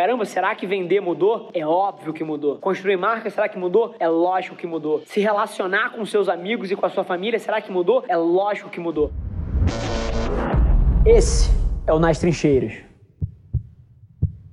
Caramba, será que vender mudou? É óbvio que mudou. Construir marca, será que mudou? É lógico que mudou. Se relacionar com seus amigos e com a sua família, será que mudou? É lógico que mudou. Esse é o Nas Trincheiras.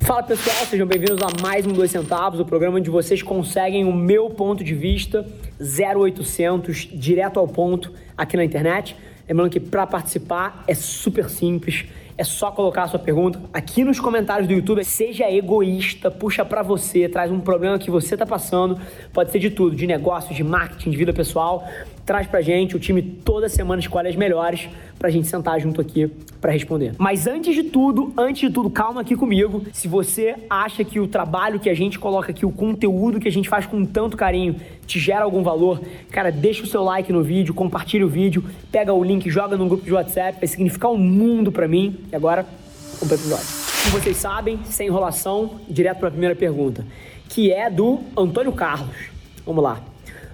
Fala pessoal, sejam bem-vindos a mais um 2 Centavos, o programa onde vocês conseguem o meu ponto de vista 0800, direto ao ponto aqui na internet. Lembrando que para participar é super simples é só colocar a sua pergunta aqui nos comentários do YouTube. Seja egoísta, puxa para você, traz um problema que você tá passando. Pode ser de tudo, de negócio, de marketing, de vida pessoal. Traz pra gente, o time toda semana escolhe as melhores pra gente sentar junto aqui para responder. Mas antes de tudo, antes de tudo, calma aqui comigo. Se você acha que o trabalho que a gente coloca aqui, o conteúdo que a gente faz com tanto carinho, te gera algum valor, cara, deixa o seu like no vídeo, compartilha o vídeo, pega o link, joga no grupo de WhatsApp, vai significar um mundo para mim. E agora, vamos pro episódio. Como vocês sabem, sem enrolação, direto para a primeira pergunta, que é do Antônio Carlos. Vamos lá.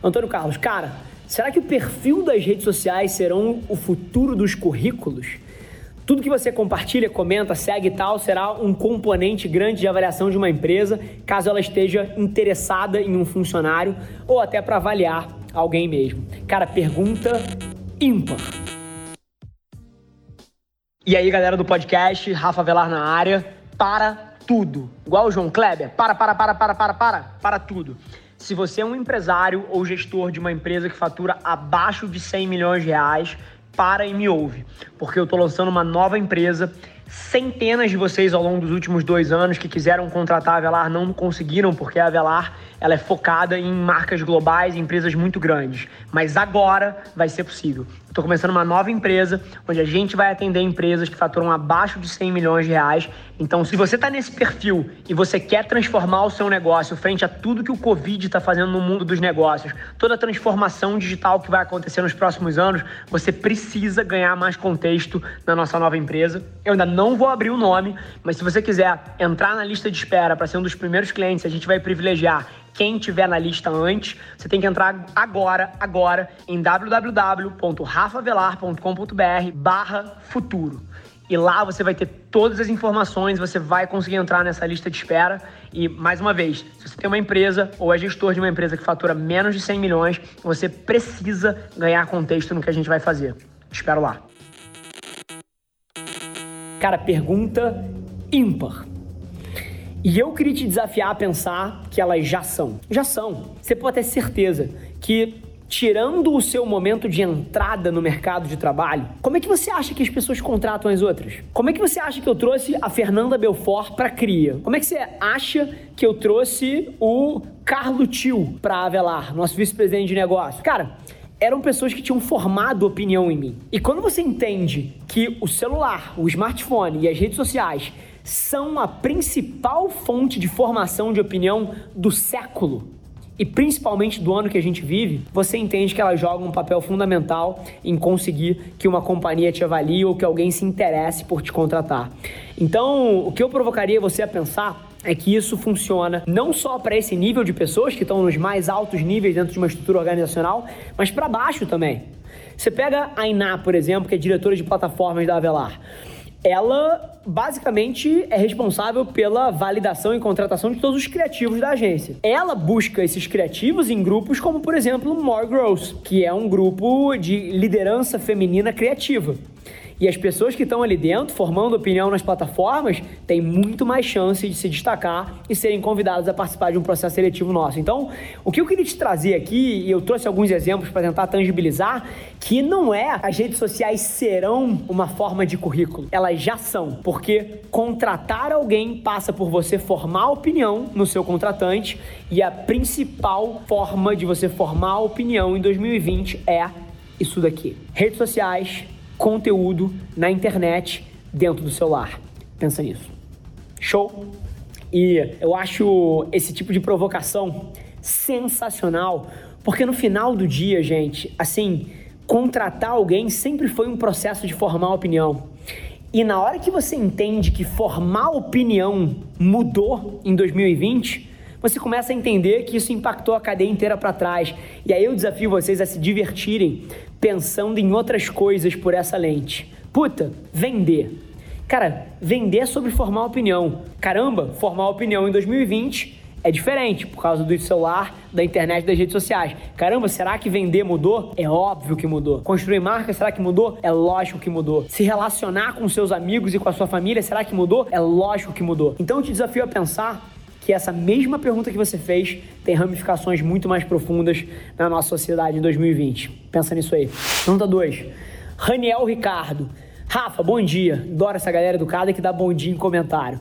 Antônio Carlos, cara, será que o perfil das redes sociais serão o futuro dos currículos? Tudo que você compartilha, comenta, segue e tal será um componente grande de avaliação de uma empresa, caso ela esteja interessada em um funcionário ou até para avaliar alguém mesmo. Cara, pergunta ímpar. E aí, galera do podcast, Rafa Velar na área, para tudo. Igual o João Kleber, para, para, para, para, para, para, para tudo. Se você é um empresário ou gestor de uma empresa que fatura abaixo de 100 milhões de reais, para e me ouve, porque eu estou lançando uma nova empresa. Centenas de vocês ao longo dos últimos dois anos que quiseram contratar a Avelar não conseguiram, porque a Avelar ela é focada em marcas globais, em empresas muito grandes. Mas agora vai ser possível. Estou começando uma nova empresa, onde a gente vai atender empresas que faturam abaixo de 100 milhões de reais. Então, se você está nesse perfil e você quer transformar o seu negócio frente a tudo que o Covid está fazendo no mundo dos negócios, toda a transformação digital que vai acontecer nos próximos anos, você precisa ganhar mais contexto na nossa nova empresa. Eu ainda não vou abrir o nome, mas se você quiser entrar na lista de espera para ser um dos primeiros clientes, a gente vai privilegiar quem tiver na lista antes, você tem que entrar agora, agora, em www.rafavelar.com.br barra futuro. E lá você vai ter todas as informações, você vai conseguir entrar nessa lista de espera. E, mais uma vez, se você tem uma empresa ou é gestor de uma empresa que fatura menos de 100 milhões, você precisa ganhar contexto no que a gente vai fazer. Te espero lá. Cara, pergunta ímpar. E eu queria te desafiar a pensar que elas já são. Já são. Você pode ter certeza que tirando o seu momento de entrada no mercado de trabalho, como é que você acha que as pessoas contratam as outras? Como é que você acha que eu trouxe a Fernanda Belfort para Cria? Como é que você acha que eu trouxe o Carlo Tio para Avelar, nosso vice-presidente de negócio? Cara, eram pessoas que tinham formado opinião em mim. E quando você entende que o celular, o smartphone e as redes sociais são a principal fonte de formação de opinião do século e principalmente do ano que a gente vive, você entende que elas jogam um papel fundamental em conseguir que uma companhia te avalie ou que alguém se interesse por te contratar. Então, o que eu provocaria você a pensar é que isso funciona não só para esse nível de pessoas que estão nos mais altos níveis dentro de uma estrutura organizacional, mas para baixo também. Você pega a Iná, por exemplo, que é diretora de plataformas da Avelar ela basicamente é responsável pela validação e contratação de todos os criativos da agência. Ela busca esses criativos em grupos como, por exemplo, More Growth, que é um grupo de liderança feminina criativa. E as pessoas que estão ali dentro, formando opinião nas plataformas, têm muito mais chance de se destacar e serem convidadas a participar de um processo seletivo nosso. Então, o que eu queria te trazer aqui, e eu trouxe alguns exemplos para tentar tangibilizar, que não é as redes sociais serão uma forma de currículo, elas já são, porque contratar alguém passa por você formar opinião no seu contratante e a principal forma de você formar opinião em 2020 é isso daqui: redes sociais, conteúdo na internet dentro do celular. Pensa nisso. Show? E eu acho esse tipo de provocação sensacional, porque no final do dia, gente, assim, contratar alguém sempre foi um processo de formar opinião. E na hora que você entende que formar opinião mudou em 2020, você começa a entender que isso impactou a cadeia inteira para trás. E aí eu desafio vocês a se divertirem pensando em outras coisas por essa lente. Puta, vender. Cara, vender é sobre formar opinião. Caramba, formar opinião em 2020 é diferente por causa do celular, da internet, das redes sociais. Caramba, será que vender mudou? É óbvio que mudou. Construir marca, será que mudou? É lógico que mudou. Se relacionar com seus amigos e com a sua família, será que mudou? É lógico que mudou. Então eu te desafio a pensar que essa mesma pergunta que você fez tem ramificações muito mais profundas na nossa sociedade em 2020. Pensa nisso aí. Pergunta 2. Raniel Ricardo. Rafa, bom dia. Adoro essa galera educada que dá bom dia em comentário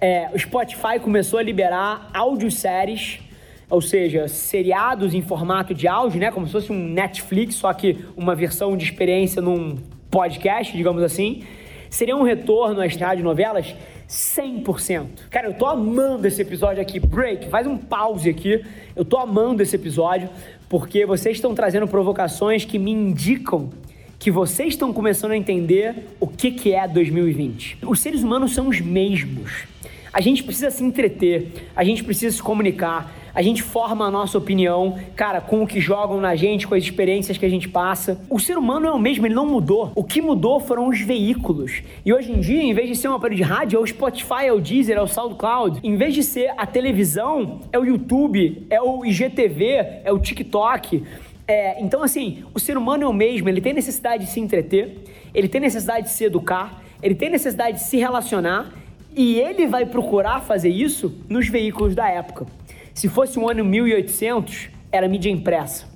é, o Spotify começou a liberar audioséries, ou seja, seriados em formato de áudio, né? Como se fosse um Netflix, só que uma versão de experiência num podcast, digamos assim. Seria um retorno às radionovelas 100%. Cara, eu tô amando esse episódio aqui. Break, faz um pause aqui. Eu tô amando esse episódio porque vocês estão trazendo provocações que me indicam que vocês estão começando a entender o que, que é 2020. Os seres humanos são os mesmos. A gente precisa se entreter, a gente precisa se comunicar, a gente forma a nossa opinião, cara, com o que jogam na gente, com as experiências que a gente passa. O ser humano é o mesmo, ele não mudou. O que mudou foram os veículos. E hoje em dia, em vez de ser um aparelho de rádio, é o Spotify, é o Deezer, é o SoundCloud. Em vez de ser a televisão, é o YouTube, é o IGTV, é o TikTok. É, então, assim, o ser humano é o mesmo, ele tem necessidade de se entreter, ele tem necessidade de se educar, ele tem necessidade de se relacionar e ele vai procurar fazer isso nos veículos da época. Se fosse um ano 1800, era mídia impressa.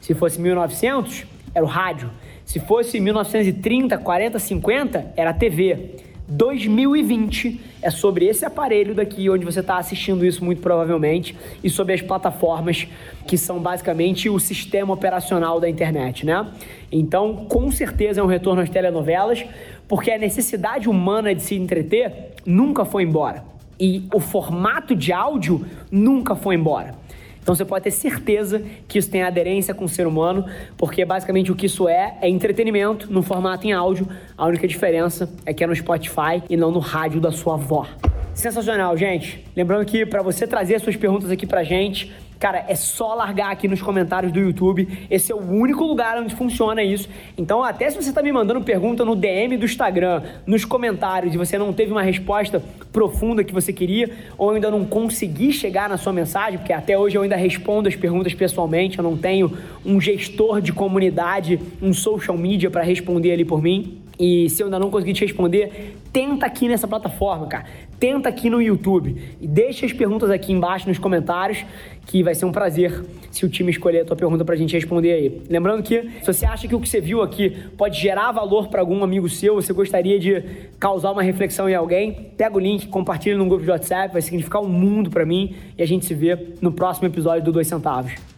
Se fosse 1900, era o rádio. Se fosse 1930, 40, 50, era a TV. 2020 é sobre esse aparelho daqui, onde você está assistindo isso muito provavelmente, e sobre as plataformas que são basicamente o sistema operacional da internet, né? Então, com certeza é um retorno às telenovelas, porque a necessidade humana de se entreter nunca foi embora. E o formato de áudio nunca foi embora. Então você pode ter certeza que isso tem aderência com o ser humano, porque basicamente o que isso é é entretenimento no formato em áudio. A única diferença é que é no Spotify e não no rádio da sua avó. Sensacional, gente. Lembrando que para você trazer suas perguntas aqui pra gente, Cara, é só largar aqui nos comentários do YouTube. Esse é o único lugar onde funciona isso. Então, até se você está me mandando pergunta no DM do Instagram, nos comentários, e você não teve uma resposta profunda que você queria, ou ainda não consegui chegar na sua mensagem, porque até hoje eu ainda respondo as perguntas pessoalmente, eu não tenho um gestor de comunidade, um social media para responder ali por mim. E se eu ainda não conseguir te responder, tenta aqui nessa plataforma, cara. Tenta aqui no YouTube. E deixa as perguntas aqui embaixo nos comentários, que vai ser um prazer se o time escolher a tua pergunta pra gente responder aí. Lembrando que se você acha que o que você viu aqui pode gerar valor para algum amigo seu, você gostaria de causar uma reflexão em alguém, pega o link, compartilha no grupo de WhatsApp, vai significar um mundo para mim e a gente se vê no próximo episódio do Dois Centavos.